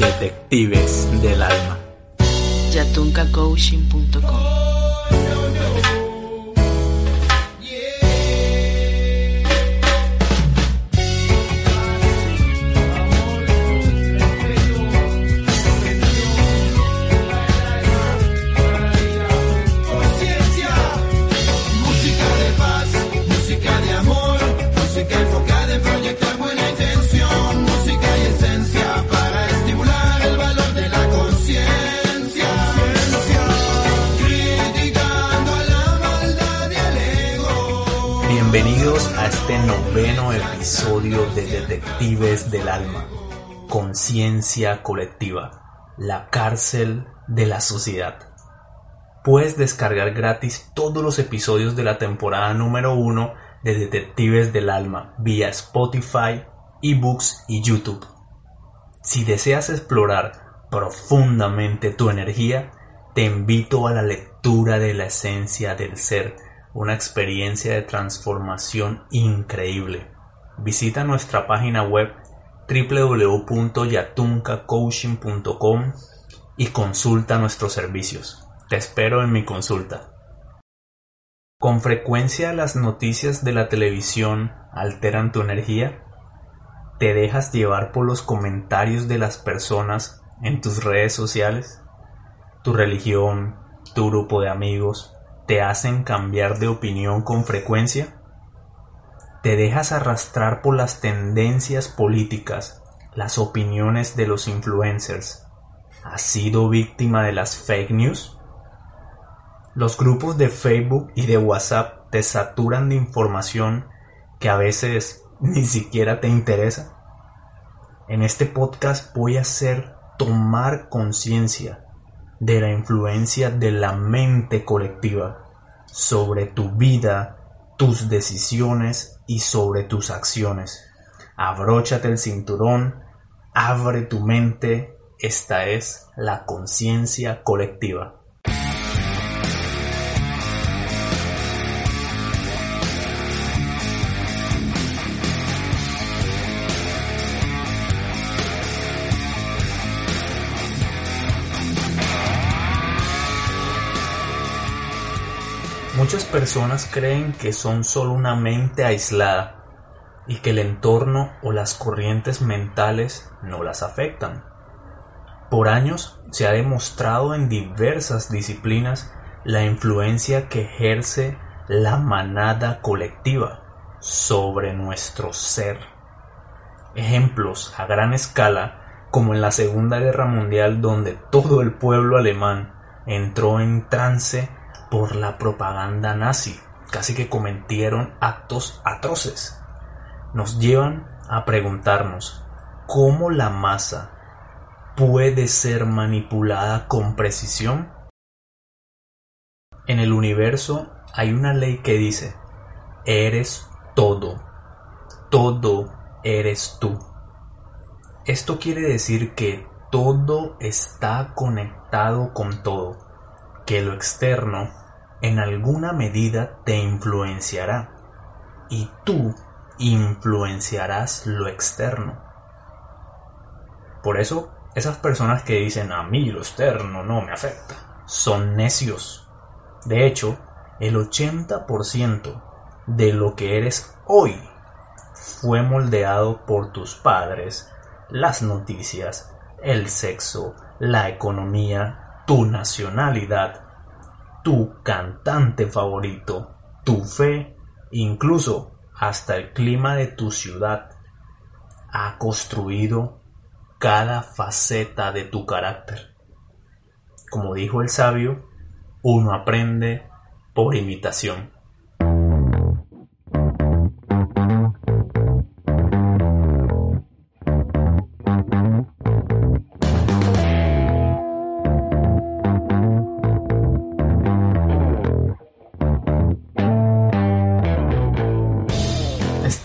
Detectives del alma. yatuncacoaching.com Bienvenidos a este noveno episodio de Detectives del alma. Conciencia colectiva. La cárcel de la sociedad. Puedes descargar gratis todos los episodios de la temporada número 1 de Detectives del Alma vía Spotify, eBooks y YouTube. Si deseas explorar profundamente tu energía, te invito a la lectura de la esencia del ser, una experiencia de transformación increíble. Visita nuestra página web www.yatuncacoaching.com y consulta nuestros servicios. Te espero en mi consulta. ¿Con frecuencia las noticias de la televisión alteran tu energía? ¿Te dejas llevar por los comentarios de las personas en tus redes sociales? ¿Tu religión, tu grupo de amigos te hacen cambiar de opinión con frecuencia? ¿Te dejas arrastrar por las tendencias políticas, las opiniones de los influencers? ¿Has sido víctima de las fake news? Los grupos de Facebook y de WhatsApp te saturan de información que a veces ni siquiera te interesa. En este podcast voy a hacer tomar conciencia de la influencia de la mente colectiva sobre tu vida, tus decisiones y sobre tus acciones. Abróchate el cinturón, abre tu mente, esta es la conciencia colectiva. Muchas personas creen que son solo una mente aislada y que el entorno o las corrientes mentales no las afectan. Por años se ha demostrado en diversas disciplinas la influencia que ejerce la manada colectiva sobre nuestro ser. Ejemplos a gran escala como en la Segunda Guerra Mundial donde todo el pueblo alemán entró en trance por la propaganda nazi, casi que cometieron actos atroces. Nos llevan a preguntarnos cómo la masa puede ser manipulada con precisión. En el universo hay una ley que dice, eres todo, todo eres tú. Esto quiere decir que todo está conectado con todo, que lo externo en alguna medida te influenciará y tú influenciarás lo externo. Por eso, esas personas que dicen a mí lo externo no me afecta, son necios. De hecho, el 80% de lo que eres hoy fue moldeado por tus padres, las noticias, el sexo, la economía, tu nacionalidad, tu cantante favorito, tu fe, incluso hasta el clima de tu ciudad, ha construido cada faceta de tu carácter. Como dijo el sabio, uno aprende por imitación.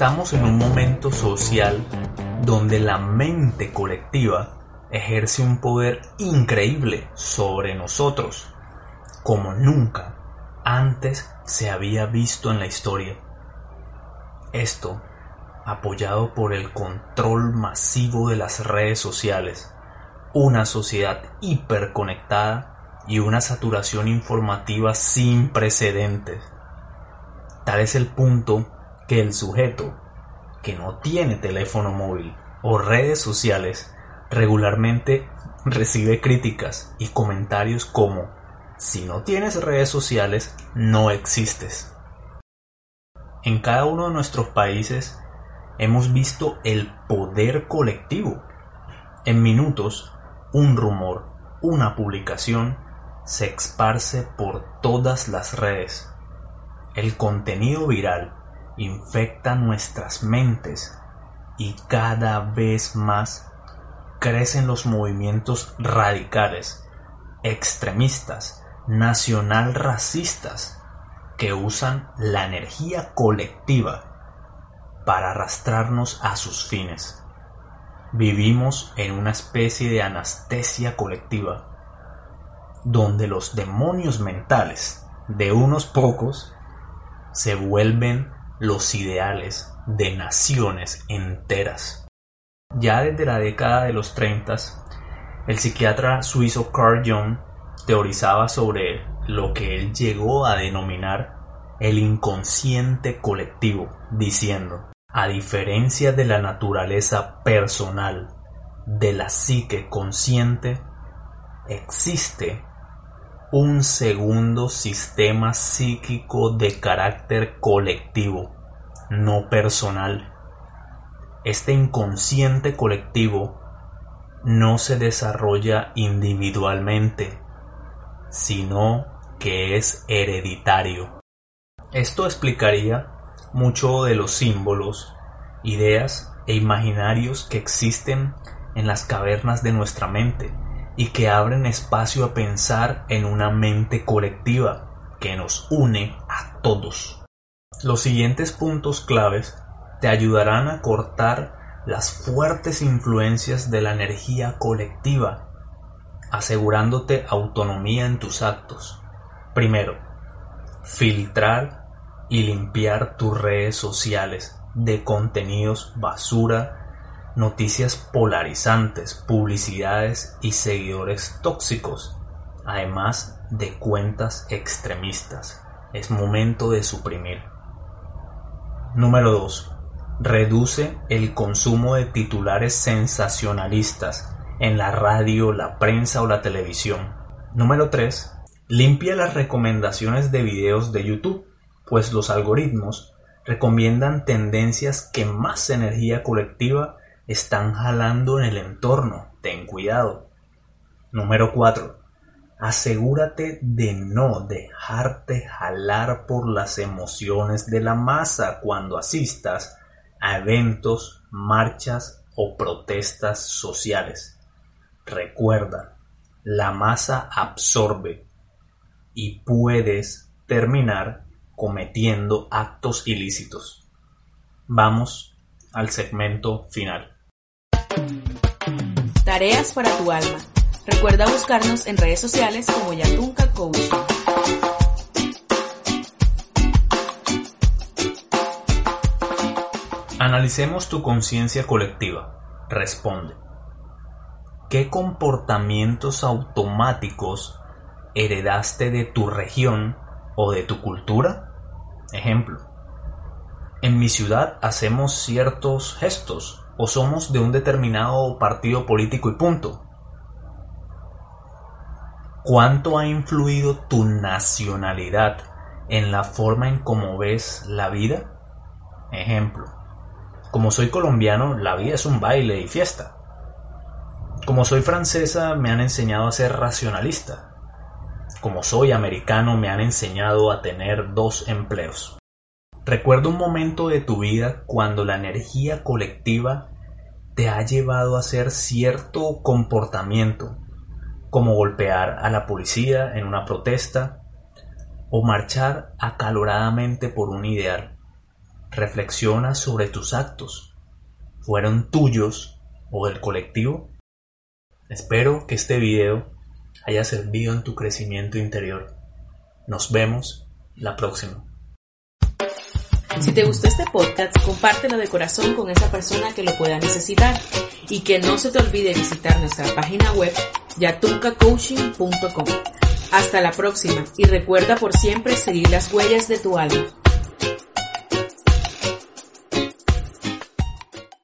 Estamos en un momento social donde la mente colectiva ejerce un poder increíble sobre nosotros, como nunca antes se había visto en la historia. Esto, apoyado por el control masivo de las redes sociales, una sociedad hiperconectada y una saturación informativa sin precedentes. Tal es el punto que el sujeto que no tiene teléfono móvil o redes sociales regularmente recibe críticas y comentarios como si no tienes redes sociales no existes. En cada uno de nuestros países hemos visto el poder colectivo. En minutos, un rumor, una publicación, se esparce por todas las redes. El contenido viral infecta nuestras mentes y cada vez más crecen los movimientos radicales, extremistas, nacional racistas, que usan la energía colectiva para arrastrarnos a sus fines. Vivimos en una especie de anestesia colectiva, donde los demonios mentales de unos pocos se vuelven los ideales de naciones enteras. Ya desde la década de los 30, el psiquiatra suizo Carl Jung teorizaba sobre lo que él llegó a denominar el inconsciente colectivo, diciendo, a diferencia de la naturaleza personal de la psique consciente, existe un segundo sistema psíquico de carácter colectivo, no personal. Este inconsciente colectivo no se desarrolla individualmente, sino que es hereditario. Esto explicaría mucho de los símbolos, ideas e imaginarios que existen en las cavernas de nuestra mente y que abren espacio a pensar en una mente colectiva que nos une a todos. Los siguientes puntos claves te ayudarán a cortar las fuertes influencias de la energía colectiva, asegurándote autonomía en tus actos. Primero, filtrar y limpiar tus redes sociales de contenidos basura, noticias polarizantes, publicidades y seguidores tóxicos, además de cuentas extremistas. Es momento de suprimir. Número 2. Reduce el consumo de titulares sensacionalistas en la radio, la prensa o la televisión. Número 3. Limpia las recomendaciones de videos de YouTube pues los algoritmos recomiendan tendencias que más energía colectiva están jalando en el entorno. Ten cuidado. Número 4. Asegúrate de no dejarte jalar por las emociones de la masa cuando asistas a eventos, marchas o protestas sociales. Recuerda, la masa absorbe y puedes terminar cometiendo actos ilícitos. Vamos al segmento final. Tareas para tu alma. Recuerda buscarnos en redes sociales como Yatunca Coach. Analicemos tu conciencia colectiva. Responde. ¿Qué comportamientos automáticos heredaste de tu región o de tu cultura? Ejemplo, en mi ciudad hacemos ciertos gestos o somos de un determinado partido político y punto. ¿Cuánto ha influido tu nacionalidad en la forma en cómo ves la vida? Ejemplo, como soy colombiano, la vida es un baile y fiesta. Como soy francesa, me han enseñado a ser racionalista como soy americano me han enseñado a tener dos empleos. Recuerda un momento de tu vida cuando la energía colectiva te ha llevado a hacer cierto comportamiento, como golpear a la policía en una protesta o marchar acaloradamente por un ideal. Reflexiona sobre tus actos. ¿Fueron tuyos o del colectivo? Espero que este video haya servido en tu crecimiento interior. Nos vemos la próxima. Si te gustó este podcast, compártelo de corazón con esa persona que lo pueda necesitar y que no se te olvide visitar nuestra página web yatuncacoaching.com. Hasta la próxima y recuerda por siempre seguir las huellas de tu alma.